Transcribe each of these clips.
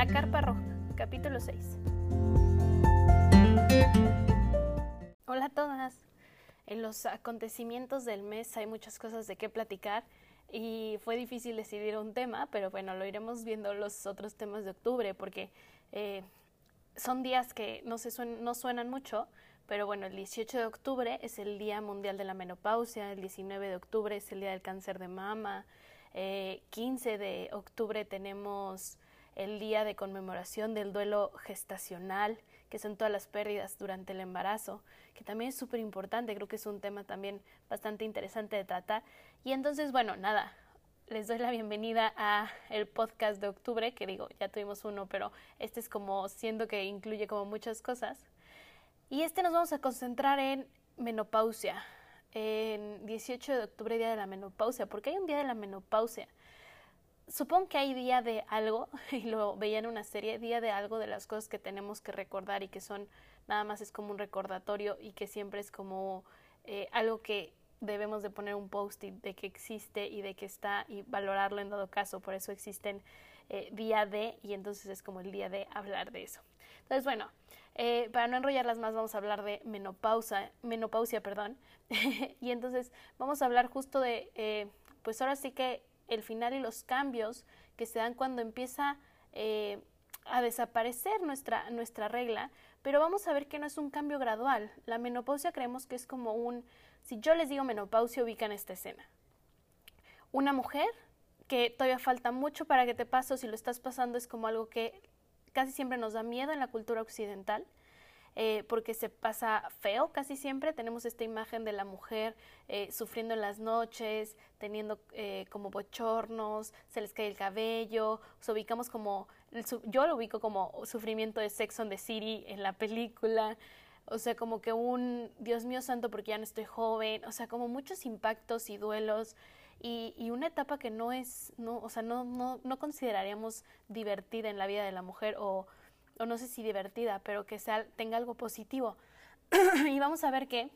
La Carpa Roja, capítulo 6. Hola a todas. En los acontecimientos del mes hay muchas cosas de qué platicar y fue difícil decidir un tema, pero bueno, lo iremos viendo los otros temas de octubre porque eh, son días que no, se no suenan mucho, pero bueno, el 18 de octubre es el Día Mundial de la Menopausia, el 19 de octubre es el Día del Cáncer de Mama, eh, 15 de octubre tenemos el Día de Conmemoración del Duelo Gestacional, que son todas las pérdidas durante el embarazo, que también es súper importante, creo que es un tema también bastante interesante de tratar. Y entonces, bueno, nada, les doy la bienvenida a el podcast de octubre, que digo, ya tuvimos uno, pero este es como siendo que incluye como muchas cosas. Y este nos vamos a concentrar en menopausia, en 18 de octubre, día de la menopausia, porque hay un día de la menopausia. Supongo que hay día de algo, y lo veía en una serie, día de algo de las cosas que tenemos que recordar y que son nada más es como un recordatorio y que siempre es como eh, algo que debemos de poner un post-it de que existe y de que está y valorarlo en todo caso. Por eso existen eh, día de y entonces es como el día de hablar de eso. Entonces, bueno, eh, para no enrollarlas más vamos a hablar de menopausa, menopausia, perdón. y entonces vamos a hablar justo de, eh, pues ahora sí que el final y los cambios que se dan cuando empieza a desaparecer nuestra, nuestra regla, pero vamos a ver que no es un cambio gradual. La menopausia creemos que es como un si yo les digo menopausia, ubican esta escena. Una mujer que todavía falta mucho para que te pase si lo estás pasando es como algo que casi siempre nos da miedo en la cultura occidental. Eh, porque se pasa feo casi siempre. Tenemos esta imagen de la mujer eh, sufriendo en las noches, teniendo eh, como bochornos, se les cae el cabello, se ubicamos como, yo lo ubico como sufrimiento de Sex on the City en la película, o sea, como que un Dios mío santo porque ya no estoy joven, o sea, como muchos impactos y duelos. Y, y una etapa que no es, no, o sea, no, no, no consideraríamos divertida en la vida de la mujer o, o no sé si divertida, pero que sea, tenga algo positivo. y vamos a ver que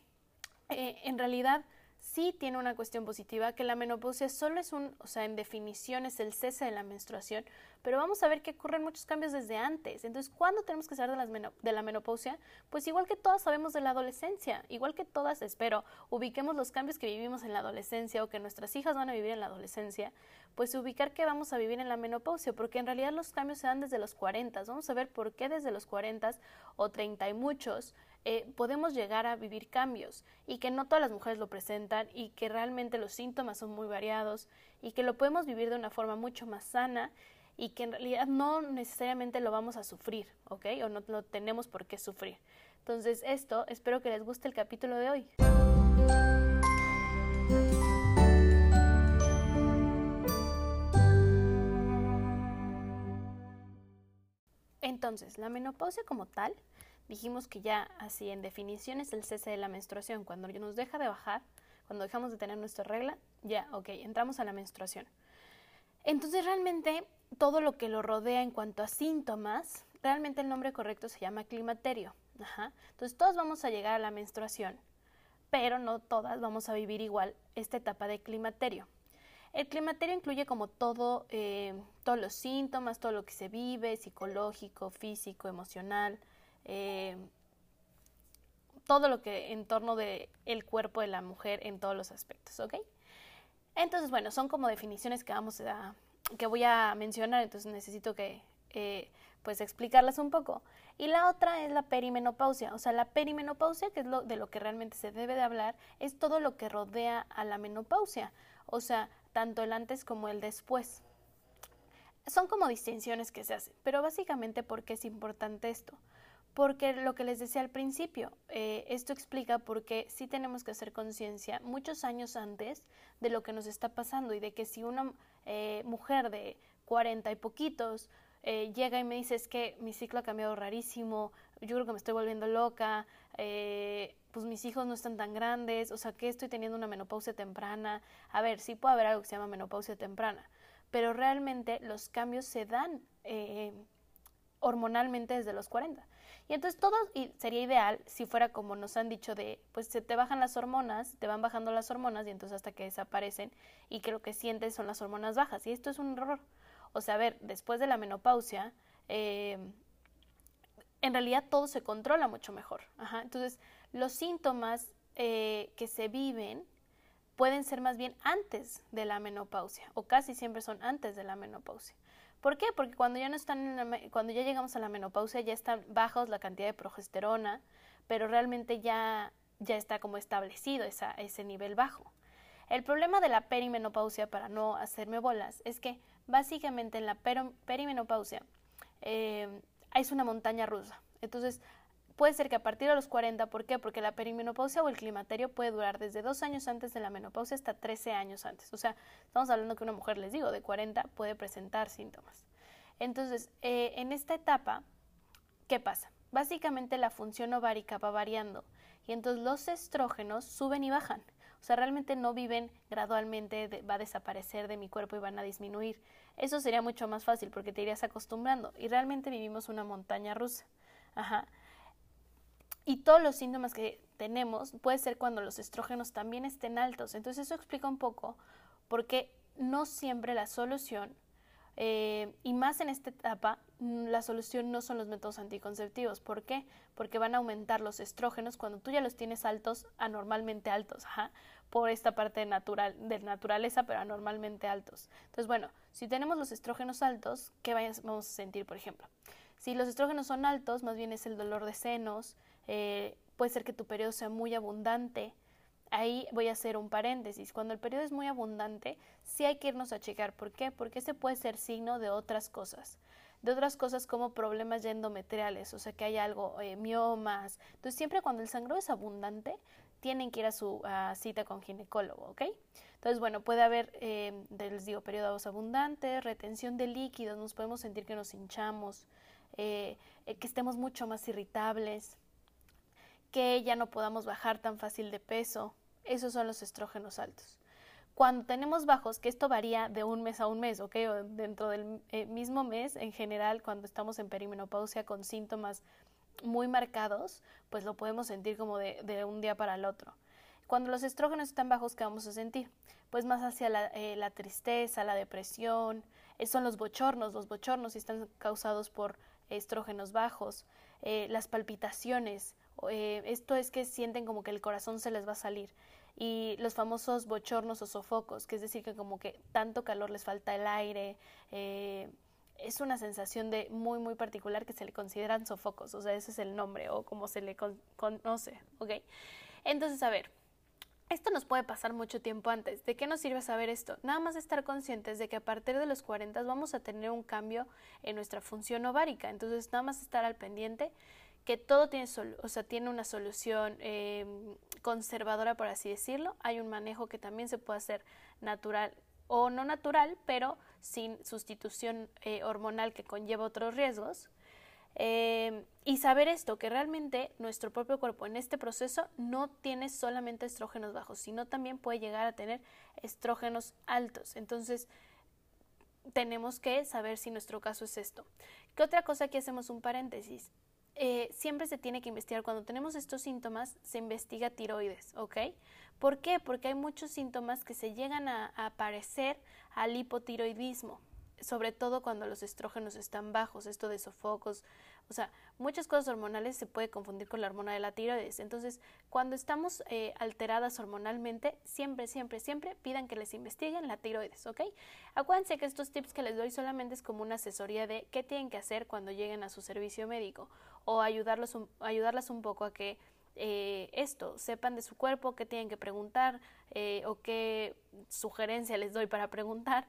eh, en realidad sí tiene una cuestión positiva, que la menopausia solo es un, o sea, en definición es el cese de la menstruación, pero vamos a ver que ocurren muchos cambios desde antes. Entonces, ¿cuándo tenemos que saber de, la menopausia? Pues igual que todas sabemos de la adolescencia, igual que todas, espero, ubiquemos los cambios que vivimos en la adolescencia o que nuestras hijas van a vivir en la adolescencia, pues ubicar que vamos a vivir en la menopausia, porque en realidad los cambios se dan desde los 40. Vamos a ver por qué desde los 40 o 30 y muchos eh, podemos llegar a vivir cambios y que no todas las mujeres lo presentan y que realmente los síntomas son muy variados y que lo podemos vivir de una forma mucho más sana y que en realidad no necesariamente lo vamos a sufrir, ¿ok? O no lo tenemos por qué sufrir. Entonces esto, espero que les guste el capítulo de hoy. Entonces, la menopausia como tal dijimos que ya así en definición es el cese de la menstruación. Cuando nos deja de bajar, cuando dejamos de tener nuestra regla, ya, ok, entramos a la menstruación. Entonces realmente todo lo que lo rodea en cuanto a síntomas, realmente el nombre correcto se llama climaterio. Entonces todos vamos a llegar a la menstruación, pero no todas vamos a vivir igual esta etapa de climaterio. El climaterio incluye como todo, eh, todos los síntomas, todo lo que se vive, psicológico, físico, emocional, eh, todo lo que en torno del el cuerpo de la mujer en todos los aspectos, ¿ok? Entonces, bueno, son como definiciones que vamos a, que voy a mencionar, entonces necesito que, eh, pues, explicarlas un poco. Y la otra es la perimenopausia, o sea, la perimenopausia, que es lo de lo que realmente se debe de hablar, es todo lo que rodea a la menopausia, o sea, tanto el antes como el después. Son como distinciones que se hacen, pero básicamente, ¿por qué es importante esto? Porque lo que les decía al principio, eh, esto explica por qué sí tenemos que hacer conciencia muchos años antes de lo que nos está pasando y de que si una eh, mujer de cuarenta y poquitos eh, llega y me dice es que mi ciclo ha cambiado rarísimo, yo creo que me estoy volviendo loca, pues mis hijos no están tan grandes, o sea que estoy teniendo una menopausia temprana. A ver, sí puede haber algo que se llama menopausia temprana, pero realmente los cambios se dan hormonalmente desde los 40. Y entonces todo y sería ideal si fuera como nos han dicho de, pues se te bajan las hormonas, te van bajando las hormonas y entonces hasta que desaparecen y que lo que sientes son las hormonas bajas. Y esto es un error. O sea, a ver, después de la menopausia, eh, en realidad todo se controla mucho mejor. Entonces, los síntomas eh, que se viven pueden ser más bien antes de la menopausia o casi siempre son antes de la menopausia. ¿Por qué? Porque cuando ya no están cuando ya llegamos a la menopausia ya están bajos la cantidad de progesterona, pero realmente ya ya está como establecido ese nivel bajo. El problema de la perimenopausia, para no hacerme bolas, es que básicamente en la perimenopausia eh, es una montaña rusa. Entonces, puede ser que a partir de los 40, ¿por qué? Porque la perimenopausia o el climaterio puede durar desde dos años antes de la menopausia hasta 13 años antes. O sea, estamos hablando que una mujer, les digo, de 40 puede presentar síntomas. Entonces, eh, en esta etapa, ¿qué pasa? Básicamente la función ovárica va variando y entonces los estrógenos suben y bajan. O sea, realmente no viven gradualmente, va a desaparecer de mi cuerpo y van a disminuir. Eso sería mucho más fácil porque te irías acostumbrando. Y realmente vivimos una montaña rusa. Ajá. Y todos los síntomas que tenemos puede ser cuando los estrógenos también estén altos. Entonces eso explica un poco por qué no siempre la solución eh, y más en esta etapa, mm, la solución no son los métodos anticonceptivos. ¿Por qué? Porque van a aumentar los estrógenos cuando tú ya los tienes altos, anormalmente altos, por esta parte natural, de naturaleza, pero anormalmente altos. Entonces, bueno, si tenemos los estrógenos altos, ¿qué vamos a sentir, por ejemplo? Si los estrógenos son altos, más bien es el dolor de senos, eh, puede ser que tu periodo sea muy abundante, ahí voy a hacer un paréntesis. Cuando el periodo es muy abundante, sí hay que irnos a checar. ¿Por qué? Porque ese puede ser signo de otras cosas. De otras cosas como problemas ya endometriales, o sea que hay algo, eh, miomas. Entonces, siempre cuando el sangrado es abundante, tienen que ir a su cita con ginecólogo, ¿ok? Entonces, bueno, puede haber, eh, les digo, periodos abundantes, retención de líquidos, nos podemos sentir que nos hinchamos, eh, que estemos mucho más irritables, que ya no podamos bajar tan fácil de peso, esos son los estrógenos altos. Cuando tenemos bajos, que esto varía de un mes a un mes, ¿ok? O dentro del eh, mismo mes, en general, cuando estamos en perimenopausia con síntomas muy marcados, pues lo podemos sentir como de, un día para el otro. Cuando los estrógenos están bajos, ¿qué vamos a sentir? Pues más hacia la, eh, tristeza, la depresión, eh, son los bochornos, los bochornos están causados por estrógenos bajos, las palpitaciones, esto es que sienten como que el corazón se les va a salir y los famosos bochornos o sofocos, que es decir, que como que tanto calor les falta el aire, eh, es una sensación de muy, muy particular que se le consideran sofocos, o sea, ese es el nombre o como se le conoce, ¿ok? Entonces, a ver, esto nos puede pasar mucho tiempo antes. ¿De qué nos sirve saber esto? Nada más estar conscientes de que a partir de los 40 vamos a tener un cambio en nuestra función ovárica, entonces nada más estar al pendiente que todo tiene, o sea, tiene una solución em, conservadora, por así decirlo. Hay un manejo que también se puede hacer natural o no natural, pero sin sustitución eh, hormonal que conlleva otros riesgos. Em, y saber esto, que realmente nuestro propio cuerpo en este proceso no tiene solamente estrógenos bajos, sino también puede llegar a tener estrógenos altos. Entonces, tenemos que saber si nuestro caso es esto. ¿Qué otra cosa que hacemos un paréntesis? Eh, siempre se tiene que investigar. Cuando tenemos estos síntomas, se investiga tiroides, ¿ok? ¿Por qué? Porque hay muchos síntomas que se llegan a, a aparecer al hipotiroidismo sobre todo cuando los estrógenos están bajos, esto de sofocos, o sea, muchas cosas hormonales se puede confundir con la hormona de la tiroides. Entonces, cuando estamos eh, alteradas hormonalmente, siempre, siempre, siempre pidan que les investiguen la tiroides, ¿ok? Acuérdense que estos tips que les doy solamente es como una asesoría de qué tienen que hacer cuando lleguen a su servicio médico o ayudarlos ayudarlas un poco a que eh, esto, sepan de su cuerpo, qué tienen que preguntar eh, o qué sugerencia les doy para preguntar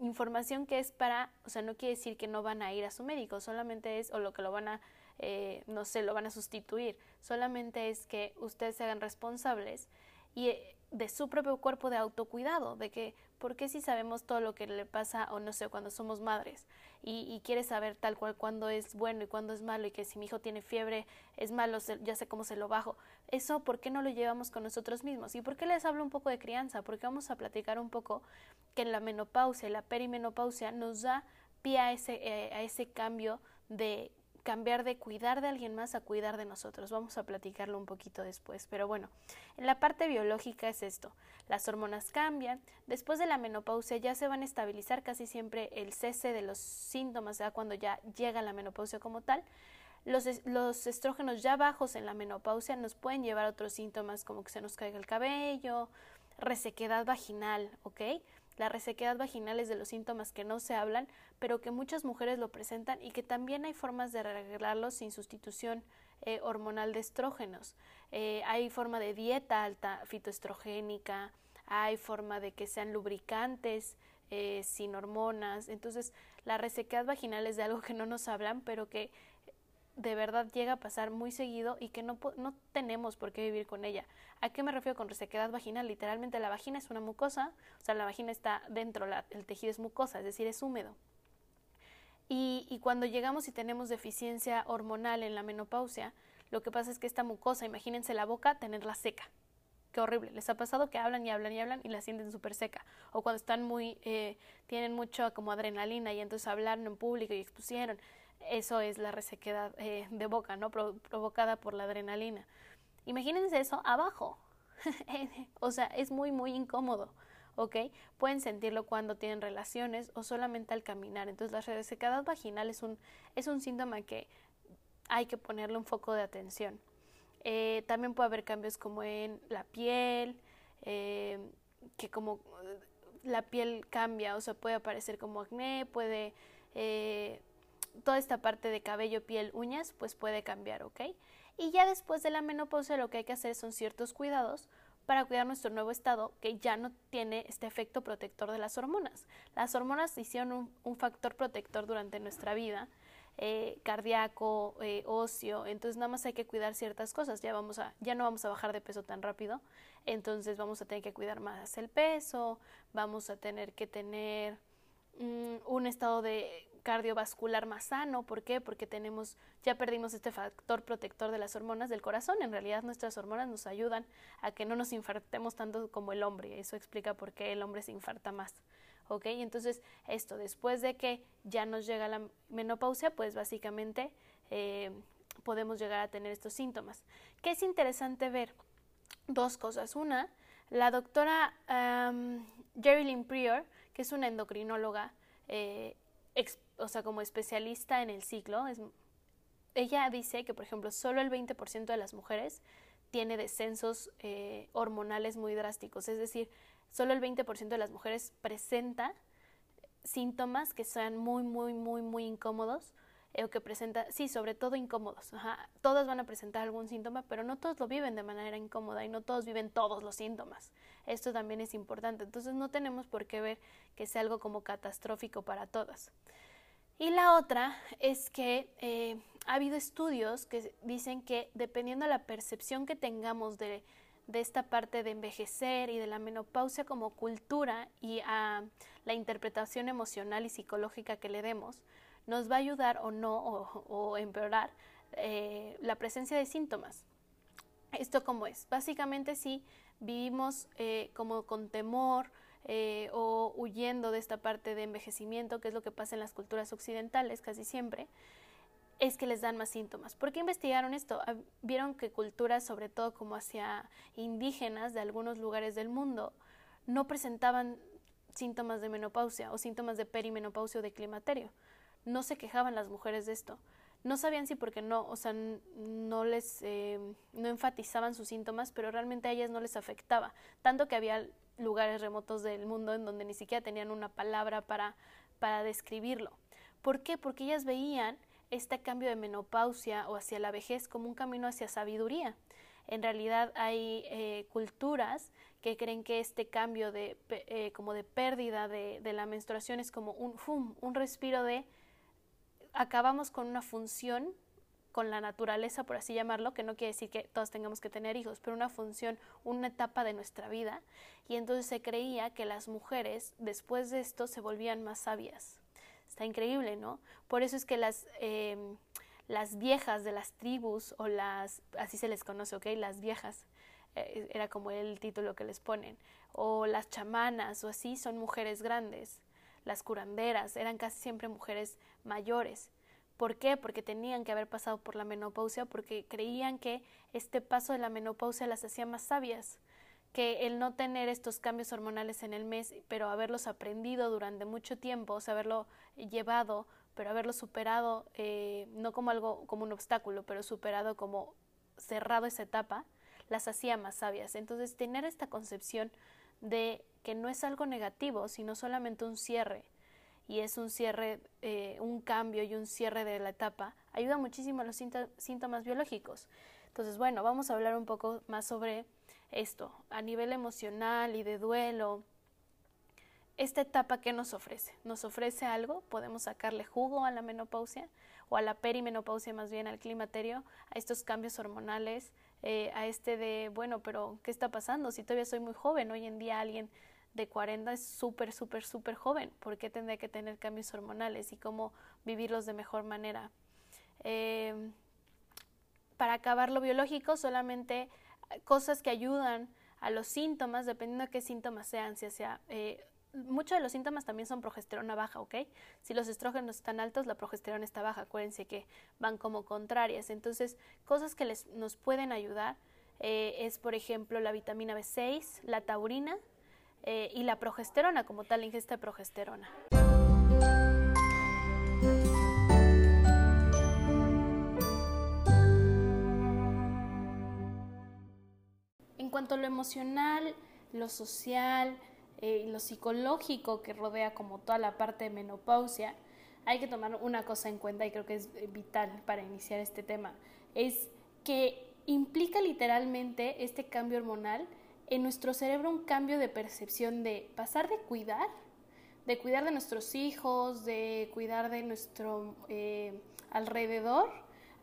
información que es para, o sea, no quiere decir que no van a ir a su médico, solamente es, o lo que lo van a, eh, no sé, lo van a sustituir, solamente es que ustedes se hagan responsables y eh, de su propio cuerpo de autocuidado, de que, ¿por qué si sabemos todo lo que le pasa, o no sé, cuando somos madres, y, quiere saber tal cual cuándo es bueno y cuándo es malo, y que si mi hijo tiene fiebre es malo, ya sé cómo se lo bajo, eso, ¿por qué no lo llevamos con nosotros mismos? ¿Y por qué les hablo un poco de crianza? Porque vamos a platicar un poco que la menopausia y la perimenopausia nos da pie a ese, eh, a ese cambio de cambiar de cuidar de alguien más a cuidar de nosotros. Vamos a platicarlo un poquito después. Pero bueno, en la parte biológica es esto. Las hormonas cambian. Después de la menopausia ya se van a estabilizar casi siempre el cese de los síntomas, sea, cuando ya llega la menopausia como tal. Los, los, estrógenos ya bajos en la menopausia nos pueden llevar a otros síntomas como que se nos caiga el cabello, resequedad vaginal, ¿ok? La resequedad vaginal es de los síntomas que no se hablan, pero que muchas mujeres lo presentan y que también hay formas de arreglarlos sin sustitución eh, hormonal de estrógenos. Eh, hay forma de dieta alta fitoestrogénica, hay forma de que sean lubricantes eh, sin hormonas. Entonces, la resequedad vaginal es de algo que no nos hablan, pero que de verdad llega a pasar muy seguido y que no, no tenemos por qué vivir con ella. ¿A qué me refiero con resequedad vaginal? Literalmente la vagina es una mucosa, o sea, la vagina está dentro, el tejido es mucosa, es decir, es húmedo. Y, y cuando llegamos y tenemos deficiencia hormonal en la menopausia, lo que pasa es que esta mucosa, imagínense la boca, tenerla seca. Qué horrible. Les ha pasado que hablan y hablan y hablan y la sienten súper seca. O cuando están muy, eh, tienen mucho como adrenalina y entonces hablaron en público y expusieron eso es la resequedad eh, de boca, ¿no? provocada por la adrenalina. Imagínense eso abajo. o sea, es muy, muy incómodo. Pueden sentirlo cuando tienen relaciones o solamente al caminar. Entonces, la resequedad vaginal es un, es un síntoma que hay que ponerle un foco de atención. Eh, también puede haber cambios como en la piel, eh, que como la piel cambia, o sea, puede aparecer como acné, puede toda esta parte de cabello, piel, uñas, pues puede cambiar, ¿ok? Y ya después de la menopausia lo que hay que hacer son ciertos cuidados para cuidar nuestro nuevo estado que ya no tiene este efecto protector de las hormonas. Las hormonas hicieron un, factor protector durante nuestra vida, eh, cardíaco, eh, óseo, entonces nada más hay que cuidar ciertas cosas, ya, vamos a, ya no vamos a bajar de peso tan rápido, entonces vamos a tener que cuidar más el peso, vamos a tener que tener mm, un estado de cardiovascular más sano. ¿Por qué? Porque tenemos, ya perdimos este factor protector de las hormonas del corazón. En realidad nuestras hormonas nos ayudan a que no nos infartemos tanto como el hombre. Eso explica por qué el hombre se infarta más. ¿Ok? Entonces, esto, después de que ya nos llega la menopausia, pues básicamente eh, podemos llegar a tener estos síntomas. ¿Qué es interesante ver? Dos cosas. Una, la doctora um, Prior, que es una endocrinóloga, eh, o sea, como especialista en el ciclo, ella dice que, por ejemplo, solo el 20% de las mujeres tiene descensos eh, hormonales muy drásticos, es decir, solo el 20% de las mujeres presenta síntomas que sean muy, muy, muy, muy incómodos eh, o que presenta, sí, sobre todo incómodos. Todas van a presentar algún síntoma, pero no todos lo viven de manera incómoda y no todos viven todos los síntomas. Esto también es importante. Entonces no tenemos por qué ver que sea algo como catastrófico para todas. Y la otra es que eh, ha habido estudios que dicen que dependiendo de la percepción que tengamos de, de esta parte de envejecer y de la menopausia como cultura y a la interpretación emocional y psicológica que le demos, nos va a ayudar o no, o, empeorar eh, la presencia de síntomas. ¿Esto cómo es? Básicamente si vivimos eh, como con temor eh, o huyendo de esta parte de envejecimiento, que es lo que pasa en las culturas occidentales casi siempre, es que les dan más síntomas. ¿Por qué investigaron esto? Ah, vieron que culturas, sobre todo como hacia indígenas de algunos lugares del mundo, no presentaban síntomas de menopausia o síntomas de perimenopausia o de climaterio no se quejaban las mujeres de esto. No sabían si porque no, o sea, no les, eh, no enfatizaban sus síntomas, pero realmente a ellas no les afectaba. Tanto que había lugares remotos del mundo en donde ni siquiera tenían una palabra para, para describirlo. ¿Por qué? Porque ellas veían este cambio de menopausia o hacia la vejez como un camino hacia sabiduría. En realidad hay eh, culturas que creen que este cambio de, eh, como de pérdida de, de, la menstruación es como un, un respiro de acabamos con una función con la naturaleza, por así llamarlo, que no quiere decir que todos tengamos que tener hijos, pero una función, una etapa de nuestra vida, y entonces se creía que las mujeres después de esto se volvían más sabias. Está increíble, ¿no? Por eso es que las, em, las viejas de las tribus, o las, así se les conoce, ¿ok? Las viejas, eh, era como el título que les ponen, o las chamanas, o así, son mujeres grandes las curanderas, eran casi siempre mujeres mayores. ¿Por qué? Porque tenían que haber pasado por la menopausia, porque creían que este paso de la menopausia las hacía más sabias, que el no tener estos cambios hormonales en el mes, pero haberlos aprendido durante mucho tiempo, o sea, haberlo llevado, pero haberlo superado, eh, no como algo, como un obstáculo, pero superado como cerrado esa etapa, las hacía más sabias. Entonces, tener esta concepción de que no es algo negativo, sino solamente un cierre, y es un cierre, eh, un cambio y un cierre de la etapa, ayuda muchísimo a los síntomas biológicos. Entonces, bueno, vamos a hablar un poco más sobre esto, a nivel emocional y de duelo. Esta etapa, ¿qué nos ofrece? ¿Nos ofrece algo? ¿Podemos sacarle jugo a la menopausia o a la perimenopausia, más bien al climaterio, a estos cambios hormonales, eh, a este de, bueno, pero ¿qué está pasando? Si todavía soy muy joven, hoy en día alguien de 40 es súper, súper, súper joven. ¿Por qué tendría que tener cambios hormonales y cómo vivirlos de mejor manera? Eh, para acabar lo biológico, solamente cosas que ayudan a los síntomas, dependiendo de qué síntomas sean, si sea, eh, muchos de los síntomas también son progesterona baja, ¿ok? Si los estrógenos están altos, la progesterona está baja, acuérdense que van como contrarias. Entonces, cosas que les, nos pueden ayudar eh, es, por ejemplo, la vitamina B6, la taurina eh, y la progesterona, como tal, ingesta de progesterona. En cuanto a lo emocional, lo social eh, lo psicológico que rodea como toda la parte de menopausia, hay que tomar una cosa en cuenta y creo que es vital para iniciar este tema, es que implica literalmente este cambio hormonal en nuestro cerebro un cambio de percepción de pasar de cuidar, de cuidar de nuestros hijos, de cuidar de nuestro eh, alrededor,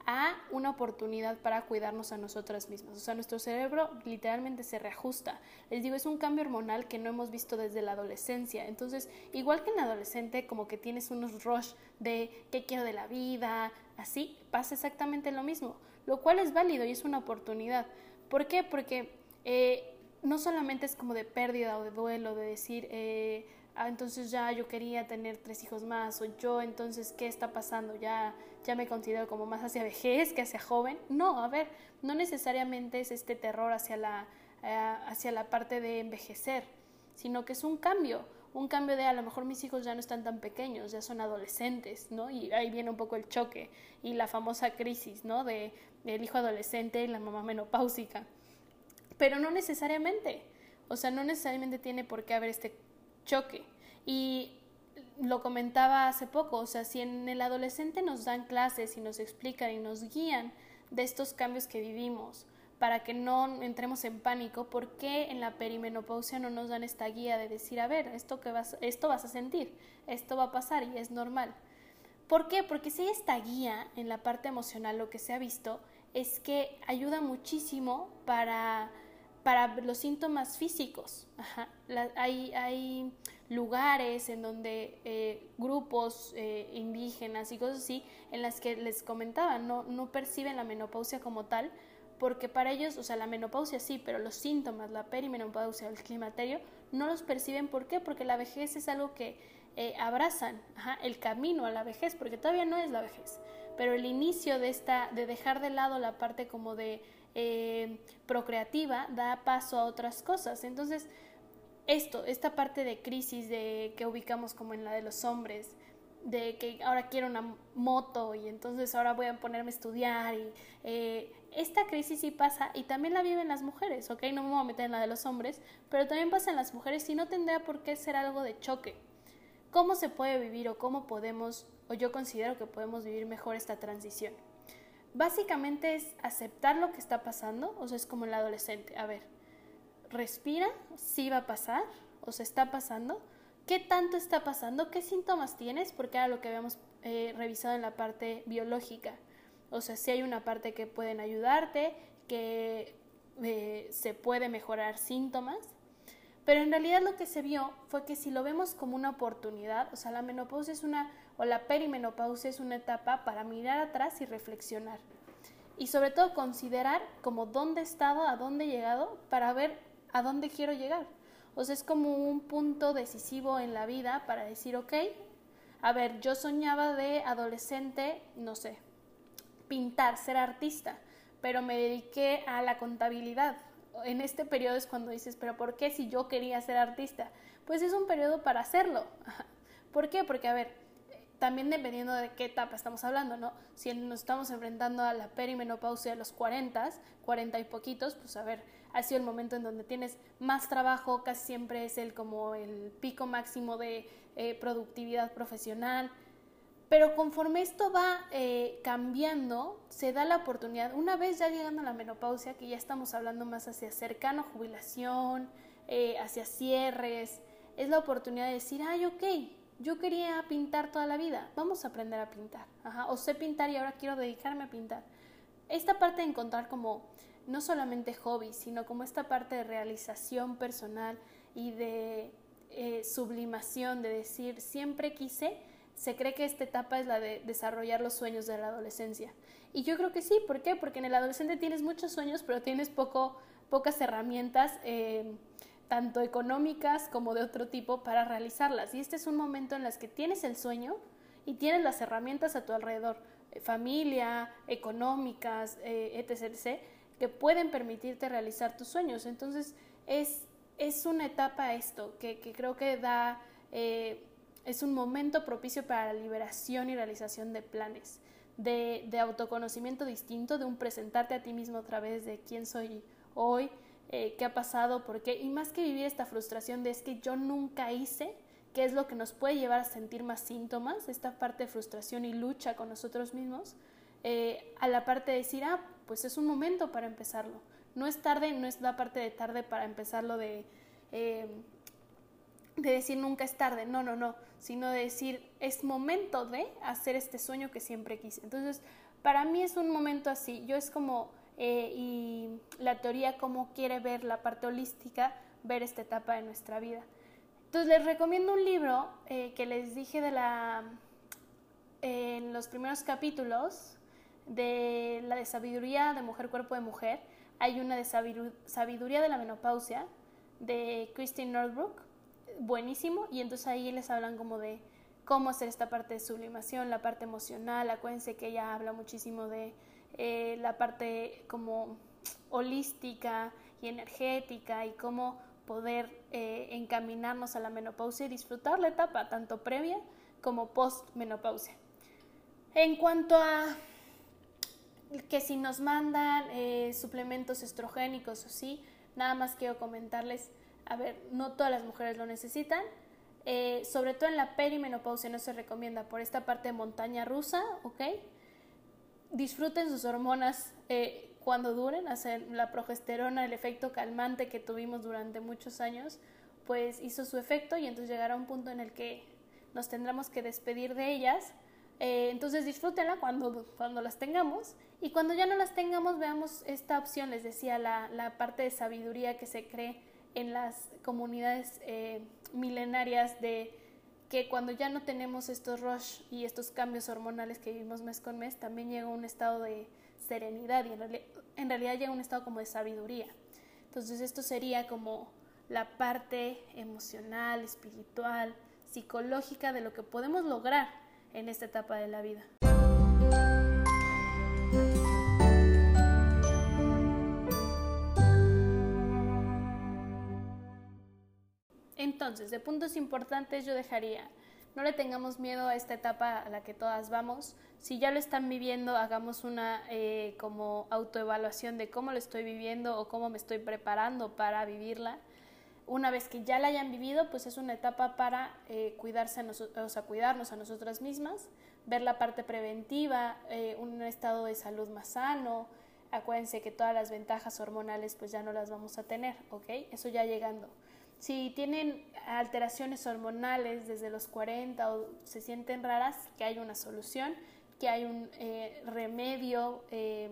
a una oportunidad para cuidarnos a nosotras mismas. O sea, nuestro cerebro literalmente se reajusta. Les digo, es un cambio hormonal que no hemos visto desde la adolescencia. Entonces, igual que en la adolescente, como que tienes unos rush de qué quiero de la vida, así, pasa exactamente lo mismo, lo cual es válido y es una oportunidad. ¿Por qué? Porque eh, no solamente es como de pérdida o de duelo, de decir, eh, ah, entonces ya yo quería tener tres hijos más, o yo entonces, ¿qué está pasando? Ya ya me considero como más hacia vejez que hacia joven. No, a ver, no necesariamente es este terror hacia la, eh, hacia la parte de envejecer, sino que es un cambio, un cambio de a lo mejor mis hijos ya no están tan pequeños, ya son adolescentes, ¿no? Y ahí viene un poco el choque y la famosa crisis, ¿no? De el hijo adolescente y la mamá menopáusica. Pero no necesariamente, o sea, no necesariamente tiene por qué haber este choque. Y lo comentaba hace poco, o sea, si en el adolescente nos dan clases y nos explican y nos guían de estos cambios que vivimos para que no entremos en pánico, ¿por qué en la perimenopausia no nos dan esta guía de decir, a ver, esto, que vas, esto vas a sentir, esto va a pasar y es normal? ¿Por qué? Porque si hay esta guía en la parte emocional, lo que se ha visto es que ayuda muchísimo para, para los síntomas físicos. hay, hay lugares en donde eh, grupos eh, indígenas y cosas así, en las que les comentaba, no, no perciben la menopausia como tal, porque para ellos, o sea, la menopausia sí, pero los síntomas, la perimenopausia o el climaterio, no los perciben. ¿Por qué? Porque la vejez es algo que eh, abrazan, el camino a la vejez, porque todavía no es la vejez, pero el inicio de esta, de dejar de lado la parte como de procreativa, da paso a otras cosas. Entonces, esto, esta parte de crisis de que ubicamos como en la de los hombres, de que ahora quiero una moto y entonces ahora voy a ponerme a estudiar eh, esta crisis sí pasa y también la viven las mujeres, ¿ok? No me voy a meter en la de los hombres, pero también pasa en las mujeres y no tendría por qué ser algo de choque. ¿Cómo se puede vivir o cómo podemos, o yo considero que podemos vivir mejor esta transición? Básicamente es aceptar lo que está pasando, o sea, es como el adolescente, a ver, respira, sí va a pasar o se está pasando, qué tanto está pasando, qué síntomas tienes, porque era lo que habíamos eh, revisado en la parte biológica. O sea, si hay una parte que pueden ayudarte, que eh, se puede mejorar síntomas, pero en realidad lo que se vio fue que si lo vemos como una oportunidad, o sea, la menopausia es una, o la perimenopausia es una etapa para mirar atrás y reflexionar. Y sobre todo considerar como dónde he estado, a dónde he llegado, para ver a dónde quiero llegar. O sea, es como un punto decisivo en la vida para decir, ok, a ver, yo soñaba de adolescente, no sé, pintar, ser artista, pero me dediqué a la contabilidad. En este periodo es cuando dices, pero ¿por qué si yo quería ser artista? Pues es un periodo para hacerlo. ¿Por qué? Porque, a ver, también dependiendo de qué etapa estamos hablando, ¿no? Si nos estamos enfrentando a la perimenopausia de los 40, 40 y poquitos, pues a ver, ha sido el momento en donde tienes más trabajo, casi siempre es el como el pico máximo de eh, productividad profesional. Pero conforme esto va eh, cambiando, se da la oportunidad, una vez ya llegando a la menopausia, que ya estamos hablando más hacia cercano jubilación, eh, hacia cierres, es la oportunidad de decir, ay, ok, yo quería pintar toda la vida, vamos a aprender a pintar. o sé pintar y ahora quiero dedicarme a pintar. Esta parte de encontrar como no solamente hobby, sino como esta parte de realización personal y de eh, sublimación, de decir, siempre quise, se cree que esta etapa es la de desarrollar los sueños de la adolescencia. Y yo creo que sí, ¿por qué? Porque en el adolescente tienes muchos sueños, pero tienes poco, pocas herramientas. Eh, tanto económicas como de otro tipo, para realizarlas. Y este es un momento en el que tienes el sueño y tienes las herramientas a tu alrededor, eh, familia, económicas, eh, etc., que pueden permitirte realizar tus sueños. Entonces, es, es una etapa esto, que, creo que da, eh, es un momento propicio para la liberación y realización de planes, de, de autoconocimiento distinto, de un presentarte a ti mismo a través de quién soy hoy, eh, qué ha pasado, por qué, y más que vivir esta frustración de es que yo nunca hice, qué es lo que nos puede llevar a sentir más síntomas, esta parte de frustración y lucha con nosotros mismos, eh, a la parte de decir, ah, pues es un momento para empezarlo. No es tarde, no es la parte de tarde para empezarlo de, eh, de decir nunca es tarde, no, no, no, sino de decir es momento de hacer este sueño que siempre quise. Entonces, para mí es un momento así, yo es como eh, y la teoría cómo quiere ver la parte holística, ver esta etapa de nuestra vida. Entonces les recomiendo un libro eh, que les dije de la, en los primeros capítulos de la de sabiduría de mujer, cuerpo de mujer. Hay una de sabiduría de la menopausia de Christine Northbrook, buenísimo, y entonces ahí les hablan como de cómo hacer esta parte de sublimación, la parte emocional, acuérdense que ella habla muchísimo de eh, la parte como holística y energética y cómo poder eh, encaminarnos a la menopausia y disfrutar la etapa tanto previa como post-menopausia. En cuanto a que si nos mandan eh, suplementos estrogénicos o sí, nada más quiero comentarles, a ver, no todas las mujeres lo necesitan, sobre todo en la perimenopausia no se recomienda por esta parte de montaña rusa, ¿ok? Disfruten sus hormonas eh, cuando duren, hacen la progesterona, el efecto calmante que tuvimos durante muchos años, pues hizo su efecto y entonces llegará un punto en el que nos tendremos que despedir de ellas. Eh, entonces disfrútenla cuando, cuando las tengamos y cuando ya no las tengamos veamos esta opción, les decía, la, la parte de sabiduría que se cree en las comunidades eh, milenarias de que cuando ya no tenemos estos rush y estos cambios hormonales que vivimos mes con mes, también llega un estado de serenidad y en, realidad, llega un estado como de sabiduría. Entonces esto sería como la parte emocional, espiritual, psicológica de lo que podemos lograr en esta etapa de la vida. Entonces, de puntos importantes yo dejaría, no le tengamos miedo a esta etapa a la que todas vamos. Si ya lo están viviendo, hagamos una eh, como autoevaluación de cómo lo estoy viviendo o cómo me estoy preparando para vivirla. Una vez que ya la hayan vivido, pues es una etapa para eh, cuidarse o sea, cuidarnos a nosotras mismas, ver la parte preventiva, eh, un estado de salud más sano. Acuérdense que todas las ventajas hormonales pues ya no las vamos a tener, ¿ok? Eso ya llegando. Si tienen alteraciones hormonales desde los 40 o se sienten raras, que hay una solución, que hay un eh, remedio eh,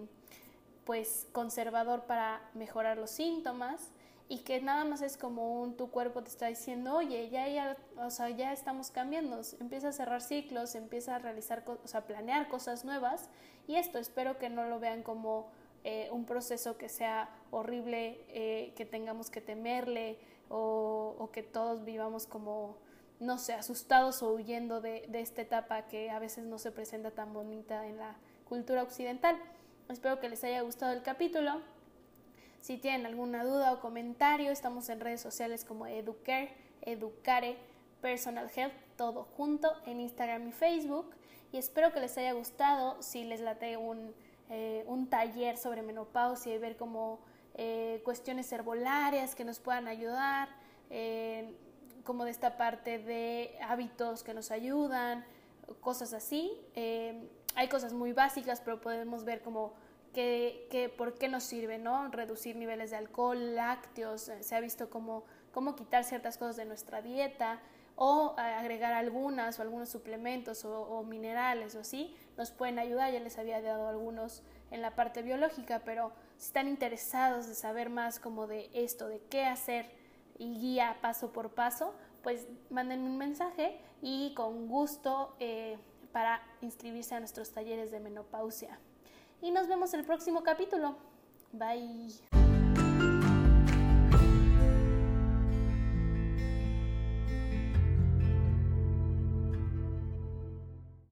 pues conservador para mejorar los síntomas y que nada más es como un tu cuerpo te está diciendo, oye, ya, ya, o sea, ya estamos cambiando, empieza a cerrar ciclos, empieza a realizar, o sea, planear cosas nuevas y esto espero que no lo vean como eh, un proceso que sea horrible, que tengamos que temerle, o, que todos vivamos como no sé, asustados o huyendo de, de esta etapa que a veces no se presenta tan bonita en la cultura occidental. Espero que les haya gustado el capítulo. Si tienen alguna duda o comentario, estamos en redes sociales como Educare, Educare, Personal Health, todo junto en Instagram y Facebook. Y espero que les haya gustado. Si les late un, eh, un taller sobre menopausia y ver como eh, cuestiones herbolarias que nos puedan ayudar, eh, como de esta parte de hábitos que nos ayudan, cosas así. hay cosas muy básicas, pero podemos ver como que, por qué nos sirve, ¿no? Reducir niveles de alcohol, lácteos, eh, se ha visto cómo, cómo quitar ciertas cosas de nuestra dieta o eh, agregar algunas o algunos suplementos o, minerales o así, nos pueden ayudar, ya les había dado algunos en la parte biológica, pero si están interesados de saber más como de esto, de qué hacer y guía paso por paso, pues manden un mensaje y con gusto eh, para inscribirse a nuestros talleres de menopausia y nos vemos el próximo capítulo. Bye.